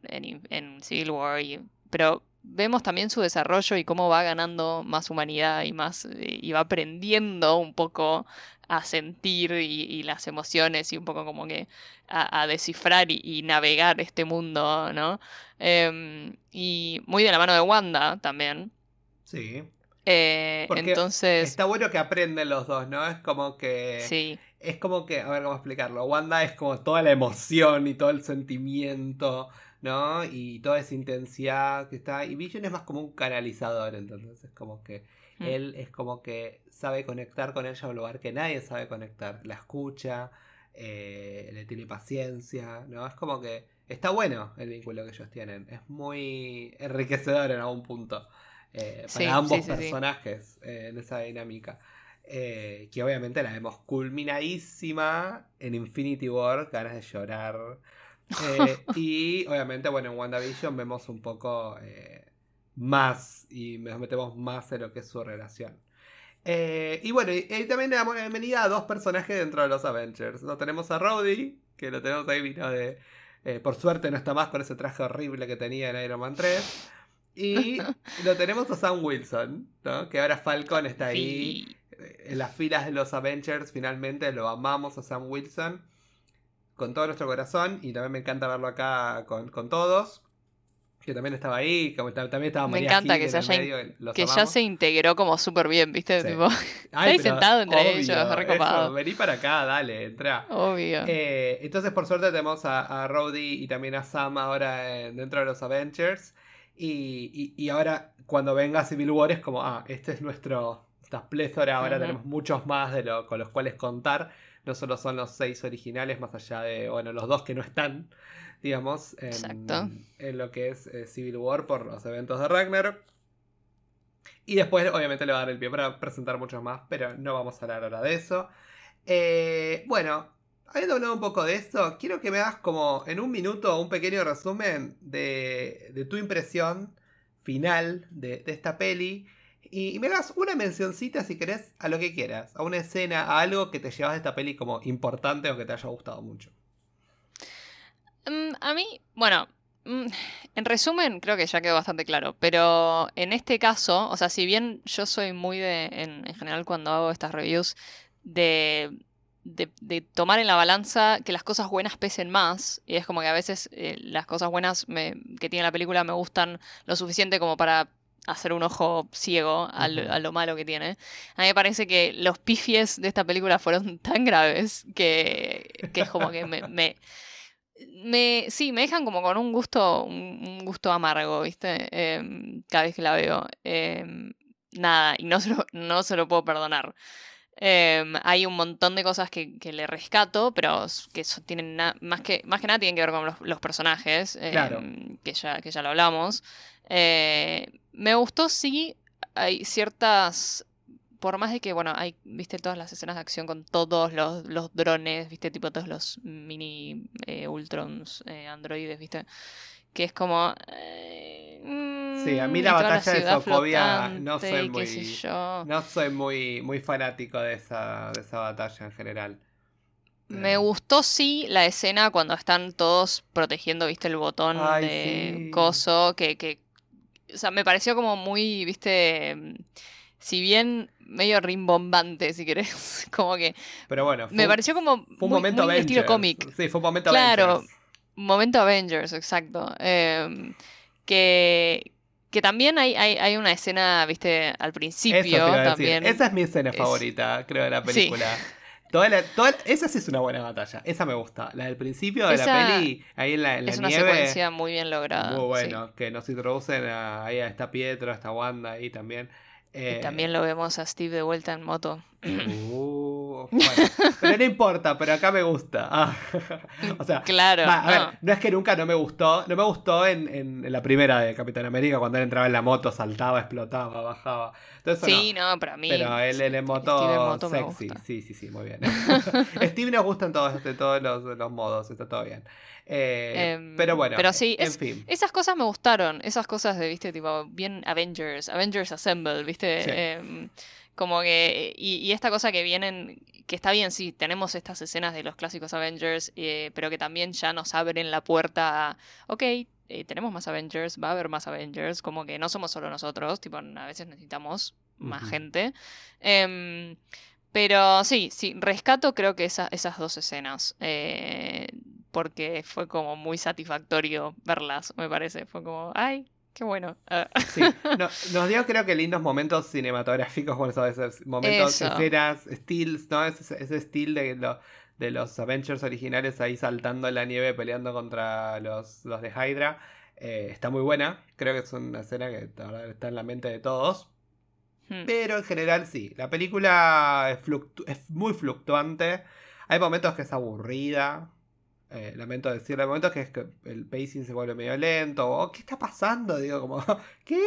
en, Civil War, pero vemos también su desarrollo y cómo va ganando más humanidad y más y va aprendiendo un poco a sentir y, las emociones y un poco como que a, descifrar y, navegar este mundo, ¿no? Em, y muy de la mano de Wanda también. Sí. Eh, entonces. Está bueno que aprenden los dos, ¿no? Es como que. Sí es como que, a ver cómo explicarlo. Wanda es como toda la emoción y todo el sentimiento, ¿no? Y toda esa intensidad que está. Y Vision es más como un canalizador, entonces es como que mm. él es como que sabe conectar con ella a un lugar que nadie sabe conectar. La escucha, eh, le tiene paciencia, ¿no? Es como que está bueno el vínculo que ellos tienen. Es muy enriquecedor en algún punto eh, para ambos personajes eh, en esa dinámica. Que obviamente la vemos culminadísima en Infinity War, ganas de llorar. y obviamente, bueno, en WandaVision vemos un poco más y nos metemos más en lo que es su relación. Eh, y bueno, y, también le damos la bienvenida a dos personajes dentro de los Avengers. No tenemos a Rhodey, que lo tenemos ahí, vino de. Eh, por suerte no está más con ese traje horrible que tenía en Iron Man 3. Y lo tenemos a Sam Wilson, ¿no? Que ahora Falcon está ahí eh, en las filas de los Avengers. Finalmente lo amamos a Sam Wilson con todo nuestro corazón. Y también me encanta verlo acá con, con todos que también estaba ahí, como también estaba Me encanta que, se haya que ya se integró como súper bien, ¿viste? Tipo, ahí sentado entre ellos, recopado. vení para acá, dale, entra. Obvio. Eh, entonces, por suerte, tenemos a, a Rhodey y también a Sam ahora dentro de los Avengers. Y, y, ahora, cuando venga Civil War, es como, ah, este es nuestro. Esta pléthora, ahora tenemos muchos más de lo, con los cuales contar. No solo son los seis originales, más allá de, bueno, los dos que no están digamos, en, lo que es eh, Civil War por los eventos de Ragnarok. Y después, obviamente, le va a dar el pie para presentar muchos más, pero no vamos a hablar ahora de eso. Eh, bueno, habiendo hablado un poco de esto, quiero que me hagas como en un minuto un pequeño resumen de, tu impresión final de, esta peli. Y, me hagas una mencioncita, si querés, a lo que quieras, a una escena, a algo que te llevas de esta peli como importante o que te haya gustado mucho. Mm, a mí, bueno, mm, en resumen, creo que ya quedó bastante claro, pero en este caso, o sea, si bien yo soy muy de, en, general cuando hago estas reviews, de, de, tomar en la balanza que las cosas buenas pesen más, y es como que a veces eh, las cosas buenas que tiene la película me gustan lo suficiente como para hacer un ojo ciego a lo, malo que tiene. A mí me parece que los pifies de esta película fueron tan graves que, que es como que me me, sí, me dejan como con un gusto, un, gusto amargo, ¿viste? Em, cada vez que la veo. Em, nada, y no se lo, no se lo puedo perdonar. Em, hay un montón de cosas que, le rescato, pero que tienen más, que, más que nada tienen que ver con los, personajes, que, ya, que ya lo hablamos. Eh, me gustó, sí, hay ciertas por más de que, bueno, hay, viste, todas las escenas de acción con todos los, drones, viste, tipo todos los mini eh, Ultrons, eh, androides, viste, que es como... Eh, sí, a mí la batalla de Sokovia no soy muy... No soy muy, muy fanático de esa, de esa batalla en general. Me gustó sí la escena cuando están todos protegiendo, viste, el botón de coso, que, que, o sea, me pareció como muy, viste, si bien medio rimbombante, si querés. como que. Pero bueno. me pareció como. Fue un momento muy estilo cómic. Sí, fue un momento claro, Avengers. Claro, momento Avengers, exacto. Em, que. Que también hay, hay, una escena, viste, al principio también. Esa es mi escena favorita, creo, de la película. Toda esa sí es una buena batalla. Esa me gusta. La del principio de la peli, ahí en la, en es una secuencia muy bien lograda. Muy bueno. Que nos introducen a, ahí a esta Pietro, a esta Wanda ahí también. y también lo vemos a Steve de vuelta en moto. Uh, pero no importa, pero acá me gusta. Ah, o sea, claro. a ver, no es que nunca no me gustó. No me gustó en, la primera de Capitán América, cuando él entraba en la moto, saltaba, explotaba, bajaba. sí, no, pero a mí. Pero él, en moto, sexy. Sí, sí, sí, muy bien. Steve nos gusta en todos, todos los, modos, está todo bien. Eh, em, pero bueno, pero sí, en fin. Esas cosas me gustaron. Esas cosas de, viste, tipo, bien Avengers, Avengers Assemble, viste. Em, como que, y, esta cosa que vienen, que está bien, sí, tenemos estas escenas de los clásicos Avengers, eh, pero que también ya nos abren la puerta a, ok, eh, tenemos más Avengers, va a haber más Avengers, como que no somos solo nosotros, tipo, a veces necesitamos más gente. Em, pero sí, sí, rescato creo que esas dos escenas. Eh, porque fue como muy satisfactorio verlas, me parece. Fue como, ay, Qué bueno. Ah. Sí, nos dio creo que lindos momentos cinematográficos, bueno, ¿sabes? momentos, escenas, steals, ¿no? Ese, ese steel de, de los Avengers originales ahí saltando en la nieve peleando contra los, los de Hydra. Eh, está muy buena, creo que es una escena que está en la mente de todos. Hmm. Pero en general sí, la película es, muy fluctuante. Hay momentos que es aburrida. Eh, lamento decirlo, hay momentos que, es que el pacing se vuelve medio lento. O, ¿Qué está pasando? Digo, como, ¿qué?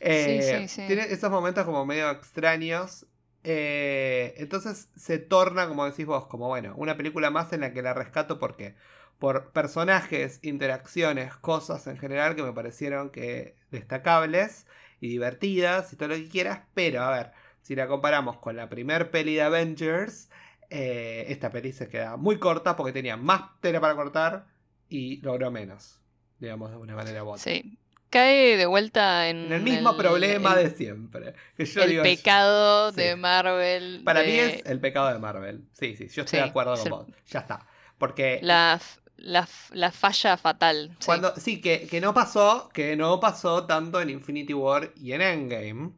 Eh, tiene esos momentos como medio extraños. Eh, entonces se torna, como decís vos, como bueno, una película más en la que la rescato porque por personajes, interacciones, cosas en general que me parecieron que destacables y divertidas y todo lo que quieras, pero a ver, si la comparamos con la primer peli de Avengers, eh, esta peli se queda muy corta porque tenía más tela para cortar y logró menos, digamos de una manera u Sí, cae de vuelta en, el mismo problema de siempre. el pecado de Marvel. Para mí es el pecado de Marvel. Sí, sí, yo estoy de acuerdo con vos. Ya está. Porque. La, la, falla fatal. Cuando, sí, que, que, no pasó, que no pasó tanto en Infinity War y en Endgame.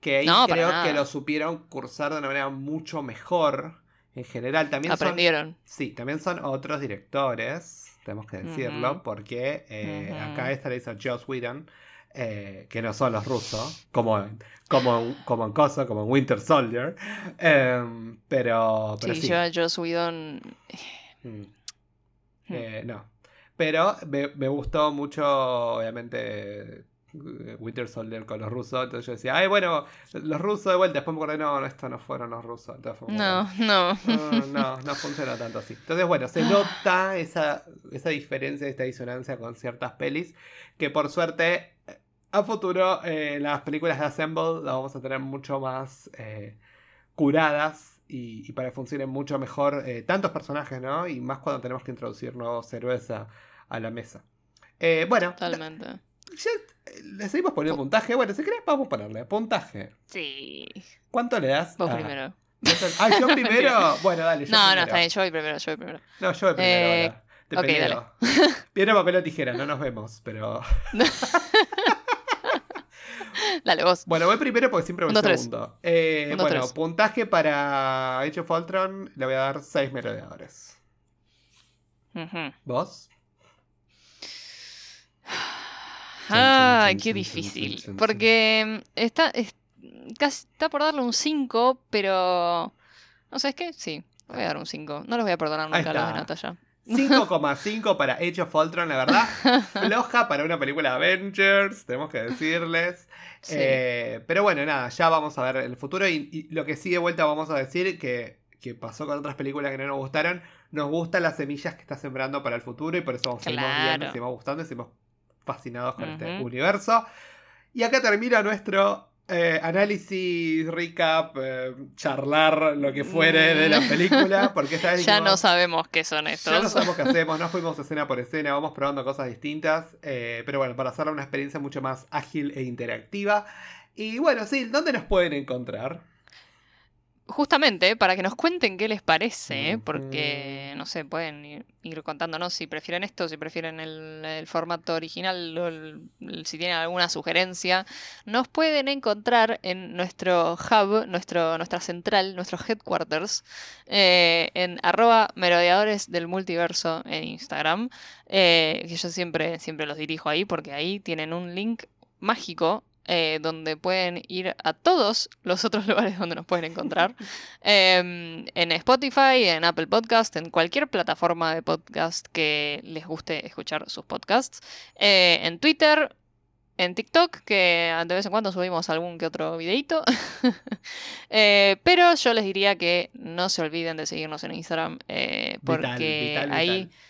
Que ahí creo que lo supieron cursar de una manera mucho mejor. En general, también Aprendieron. sí, también son otros directores tenemos que decirlo, porque eh, acá esta la hizo Joss Whedon, eh, que no son los rusos, como, como, como en Cosa, como en Winter Soldier. Em, pero, pero sí, yo a Joss Whedon. Mm. Hmm. Eh, no. Pero me, me, gustó mucho, obviamente, Winter Soldier con los rusos. Entonces yo decía, ay, bueno, los rusos de vuelta. Después me acordé, no, esto no fueron los rusos. no, no. no. No, funciona tanto así. Entonces, bueno, se nota esa, esa diferencia, esta disonancia con ciertas pelis. Que por suerte, a futuro, eh, las películas de Assemble las vamos a tener mucho más eh, curadas. Y, para que funcionen mucho mejor eh, tantos personajes, ¿no? Y más cuando tenemos que introducir nuevos héroes a, la mesa. bueno, Totalmente. ¿Le seguimos poniendo puntaje? Bueno, si querés, vamos a ponerle puntaje. Sí. ¿Cuánto le das? Vos primero. Ah, yo primero. bueno, dale. Yo no, no, está bien, yo voy primero, yo voy primero. No, yo voy primero. Eh, Te okay, dale. Piedra, papel o tijera, no nos vemos, pero. dale, vos. Bueno, voy primero porque siempre voy segundo. Eh, bueno, puntaje para Age of Ultron le voy a dar 6 merodeadores. ¿Vos? Ay, qué difícil. Porque está, está por darle un 5, pero... ¿No sabes qué? Sí, voy a dar un 5. No los voy a perdonar nunca a los de Natalia. 5,5 para Age of Ultron, la verdad. Floja para una película de Avengers, tenemos que decirles. Eh, pero bueno, nada, ya vamos a ver el futuro. Y, lo que sí de vuelta vamos a decir que, que, pasó con otras películas que no nos gustaron. Nos gustan las semillas que está sembrando para el futuro y por eso vamos seguimos viendo, seguimos gustando y seguimos fascinados con este universo. Y acá termina nuestro eh, análisis, recap, eh, charlar, lo que fuere de la película. Porque esta ya no sabemos qué son estos. Ya no sabemos qué hacemos, no fuimos escena por escena, vamos probando cosas distintas. Eh, pero bueno, para hacerla una experiencia mucho más ágil e interactiva. Y bueno, sí, ¿dónde nos pueden encontrar? Justamente para que nos cuenten qué les parece, porque, no sé, pueden ir, contándonos si prefieren esto, si prefieren el, formato original o si tienen alguna sugerencia. Nos pueden encontrar en nuestro hub, nuestro, nuestra central, nuestros headquarters, eh, en arroba merodeadores del multiverso en Instagram, eh, que yo siempre, siempre los dirijo ahí porque ahí tienen un link mágico eh, donde pueden ir a todos los otros lugares donde nos pueden encontrar. Em, en Spotify, en Apple Podcast, en cualquier plataforma de podcast que les guste escuchar sus podcasts. Eh, en Twitter, en TikTok, que de vez en cuando subimos algún que otro videito. Eh, pero yo les diría que no se olviden de seguirnos en Instagram, porque ahí... Vital,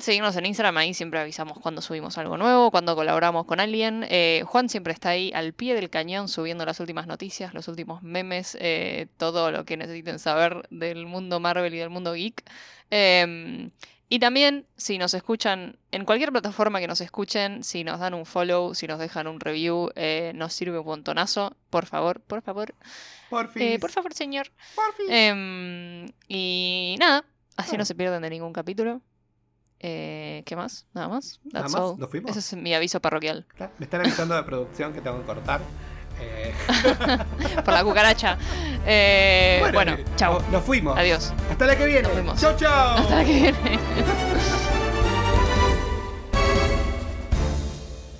seguirnos en Instagram, ahí siempre avisamos cuando subimos algo nuevo, cuando colaboramos con alguien. Eh, Juan siempre está ahí al pie del cañón subiendo las últimas noticias, los últimos memes, eh, todo lo que necesiten saber del mundo Marvel y del mundo geek. Em, y también, si nos escuchan, en cualquier plataforma que nos escuchen, si nos dan un follow, si nos dejan un review, eh, nos sirve un montonazo. Por favor, por favor. Por, por favor, señor. Por fin. Em, y nada, así no se pierden de ningún capítulo. Eh, ¿Qué más? Nada más. Nada más. ¿Nos fuimos? Ese es mi aviso parroquial. Me están avisando de producción que tengo que cortar. Eh... Por la cucaracha. Eh, bueno, bueno chao. Nos fuimos. Adiós. Hasta la que viene. Nos. Chao, chao. Hasta la que viene.